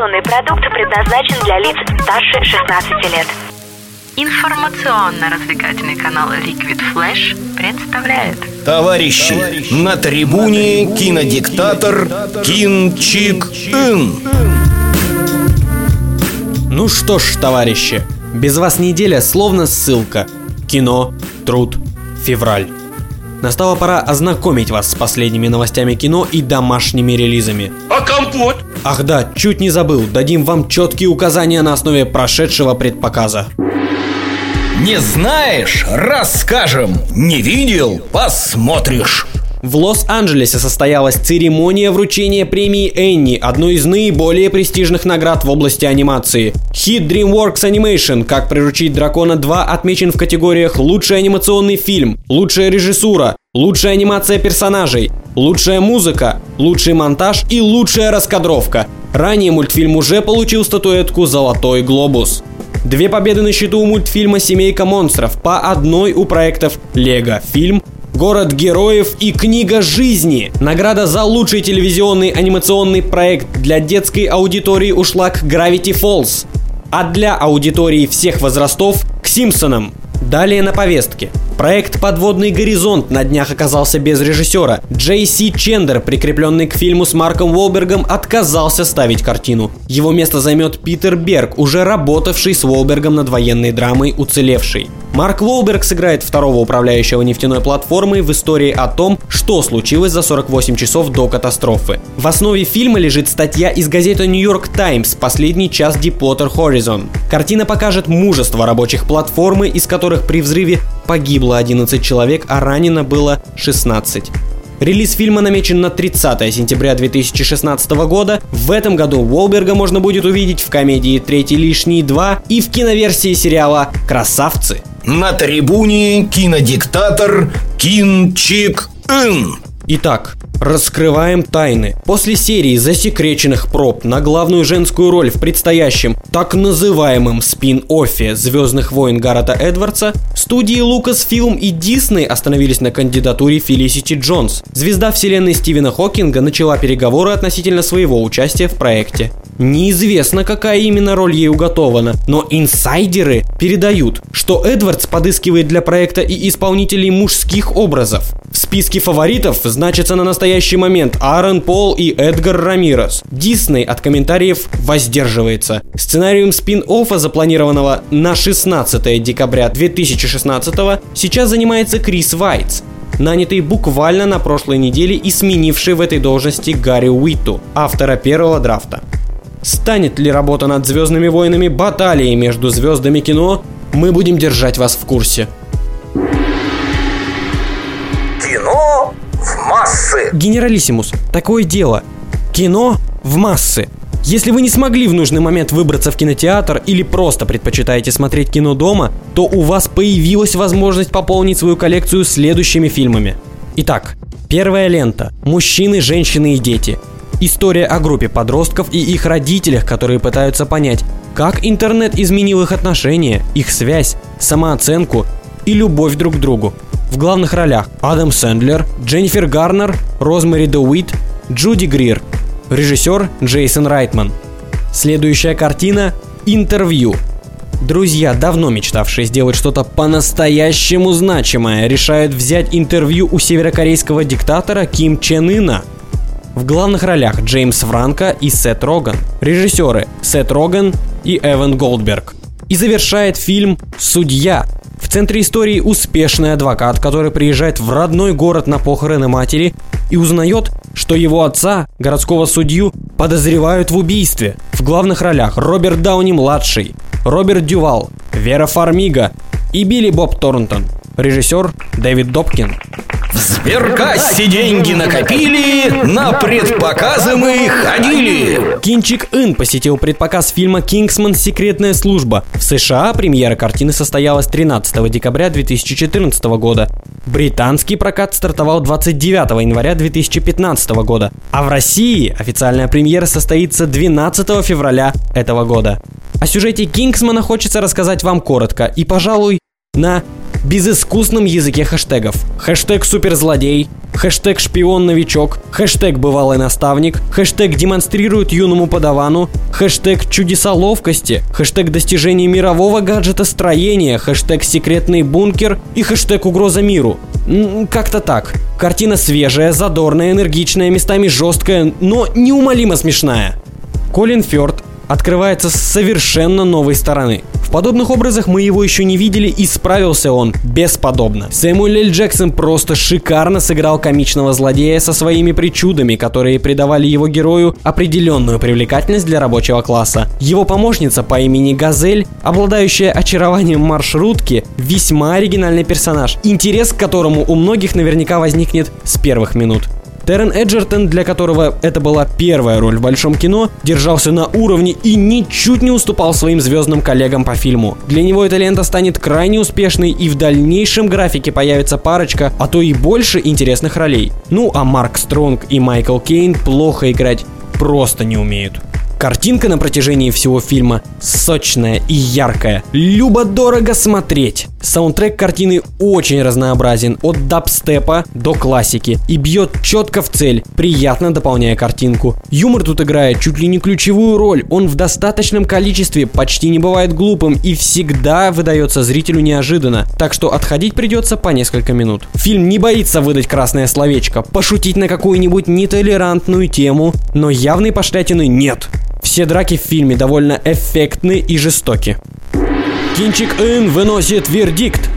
Информационный продукт предназначен для лиц старше 16 лет. Информационно-развлекательный канал Liquid Flash представляет Товарищи, на трибуне кинодиктатор Кин Чик Ин. Ну что ж, товарищи, без вас неделя словно ссылка. Кино, труд, февраль. Настала пора ознакомить вас с последними новостями кино и домашними релизами. А компот? Ах да, чуть не забыл, дадим вам четкие указания на основе прошедшего предпоказа. Не знаешь? Расскажем. Не видел? Посмотришь. В Лос-Анджелесе состоялась церемония вручения премии Энни, одной из наиболее престижных наград в области анимации. Хит DreamWorks Animation «Как приручить дракона 2» отмечен в категориях «Лучший анимационный фильм», «Лучшая режиссура», «Лучшая анимация персонажей», «Лучшая музыка», «Лучший монтаж» и «Лучшая раскадровка». Ранее мультфильм уже получил статуэтку «Золотой глобус». Две победы на счету у мультфильма «Семейка монстров», по одной у проектов «Лего фильм», Город героев и книга жизни. Награда за лучший телевизионный анимационный проект для детской аудитории ушла к Gravity Falls, а для аудитории всех возрастов к Симпсонам. Далее на повестке. Проект «Подводный горизонт» на днях оказался без режиссера. Джей Си Чендер, прикрепленный к фильму с Марком Уолбергом, отказался ставить картину. Его место займет Питер Берг, уже работавший с Уолбергом над военной драмой «Уцелевший». Марк Уолберг сыграет второго управляющего нефтяной платформой в истории о том, что случилось за 48 часов до катастрофы. В основе фильма лежит статья из газеты York Times «Последний час Deepwater Horizon». Картина покажет мужество рабочих платформы, из которых при взрыве погибло 11 человек, а ранено было 16. Релиз фильма намечен на 30 сентября 2016 года. В этом году Уолберга можно будет увидеть в комедии «Третий лишний 2» и в киноверсии сериала «Красавцы». На трибуне кинодиктатор Кин Чик Ин. Итак, раскрываем тайны. После серии засекреченных проб на главную женскую роль в предстоящем так называемом спин-оффе «Звездных войн» Гаррета Эдвардса, студии Lucasfilm и Disney остановились на кандидатуре Фелисити Джонс. Звезда вселенной Стивена Хокинга начала переговоры относительно своего участия в проекте. Неизвестно, какая именно роль ей уготована, но инсайдеры передают, что Эдвардс подыскивает для проекта и исполнителей мужских образов. В списке фаворитов значатся на настоящий момент Аарон Пол и Эдгар Рамирес. Дисней от комментариев воздерживается. Сценарием спин-оффа, запланированного на 16 декабря 2016 сейчас занимается Крис Вайтс, нанятый буквально на прошлой неделе и сменивший в этой должности Гарри Уитту, автора первого драфта. Станет ли работа над «Звездными войнами» баталией между звездами кино, мы будем держать вас в курсе. Кино массы. Генералиссимус, такое дело. Кино в массы. Если вы не смогли в нужный момент выбраться в кинотеатр или просто предпочитаете смотреть кино дома, то у вас появилась возможность пополнить свою коллекцию следующими фильмами. Итак, первая лента «Мужчины, женщины и дети». История о группе подростков и их родителях, которые пытаются понять, как интернет изменил их отношения, их связь, самооценку и любовь друг к другу. В главных ролях Адам Сэндлер, Дженнифер Гарнер, Розмари Деуит, Джуди Грир. Режиссер Джейсон Райтман. Следующая картина – «Интервью». Друзья, давно мечтавшие сделать что-то по-настоящему значимое, решают взять интервью у северокорейского диктатора Ким Чен Ына – в главных ролях Джеймс Франко и Сет Роган. Режиссеры Сет Роган и Эван Голдберг. И завершает фильм «Судья». В центре истории успешный адвокат, который приезжает в родной город на похороны матери и узнает, что его отца, городского судью, подозревают в убийстве. В главных ролях Роберт Дауни-младший, Роберт Дювал, Вера Фармига и Билли Боб Торнтон. Режиссер Дэвид Добкин. В сберкассе деньги накопили, на предпоказы мы ходили. Кинчик Ин посетил предпоказ фильма «Кингсман. Секретная служба». В США премьера картины состоялась 13 декабря 2014 года. Британский прокат стартовал 29 января 2015 года. А в России официальная премьера состоится 12 февраля этого года. О сюжете Кингсмана хочется рассказать вам коротко и, пожалуй, на безыскусном языке хэштегов. Хэштег суперзлодей, хэштег шпион-новичок, хэштег бывалый наставник, хэштег демонстрирует юному подавану, хэштег чудеса ловкости, хэштег достижение мирового гаджета строения, хэштег секретный бункер и хэштег угроза миру. Как-то так. Картина свежая, задорная, энергичная, местами жесткая, но неумолимо смешная. Колин Фёрд открывается с совершенно новой стороны. В подобных образах мы его еще не видели и справился он бесподобно. Сэмюэл Эль Джексон просто шикарно сыграл комичного злодея со своими причудами, которые придавали его герою определенную привлекательность для рабочего класса. Его помощница по имени Газель, обладающая очарованием маршрутки, весьма оригинальный персонаж, интерес к которому у многих наверняка возникнет с первых минут. Террен Эджертон, для которого это была первая роль в большом кино, держался на уровне и ничуть не уступал своим звездным коллегам по фильму. Для него эта лента станет крайне успешной и в дальнейшем графике появится парочка, а то и больше интересных ролей. Ну а Марк Стронг и Майкл Кейн плохо играть просто не умеют. Картинка на протяжении всего фильма сочная и яркая. Любо-дорого смотреть. Саундтрек картины очень разнообразен, от дабстепа до классики, и бьет четко в цель, приятно дополняя картинку. Юмор тут играет чуть ли не ключевую роль, он в достаточном количестве, почти не бывает глупым и всегда выдается зрителю неожиданно, так что отходить придется по несколько минут. Фильм не боится выдать красное словечко, пошутить на какую-нибудь нетолерантную тему, но явной пошлятины нет. Все драки в фильме довольно эффектны и жестоки. Кинчик Ин выносит вердикт.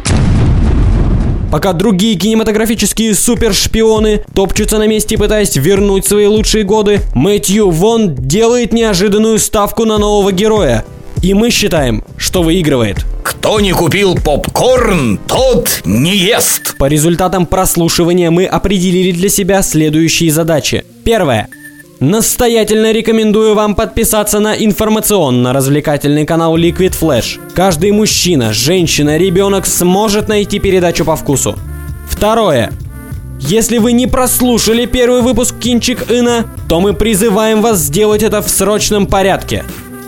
Пока другие кинематографические супершпионы топчутся на месте, пытаясь вернуть свои лучшие годы, Мэтью Вон делает неожиданную ставку на нового героя. И мы считаем, что выигрывает. Кто не купил попкорн, тот не ест. По результатам прослушивания мы определили для себя следующие задачи. Первое. Настоятельно рекомендую вам подписаться на информационно-развлекательный канал Liquid Flash. Каждый мужчина, женщина, ребенок сможет найти передачу по вкусу. Второе. Если вы не прослушали первый выпуск Кинчик Ина, то мы призываем вас сделать это в срочном порядке.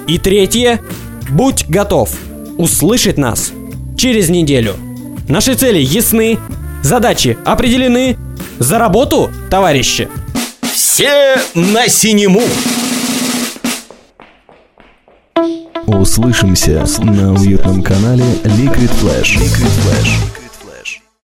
И третье. Будь готов услышать нас через неделю. Наши цели ясны, задачи определены. За работу, товарищи! Все на синему! Услышимся на уютном канале Liquid Flash. Liquid Flash.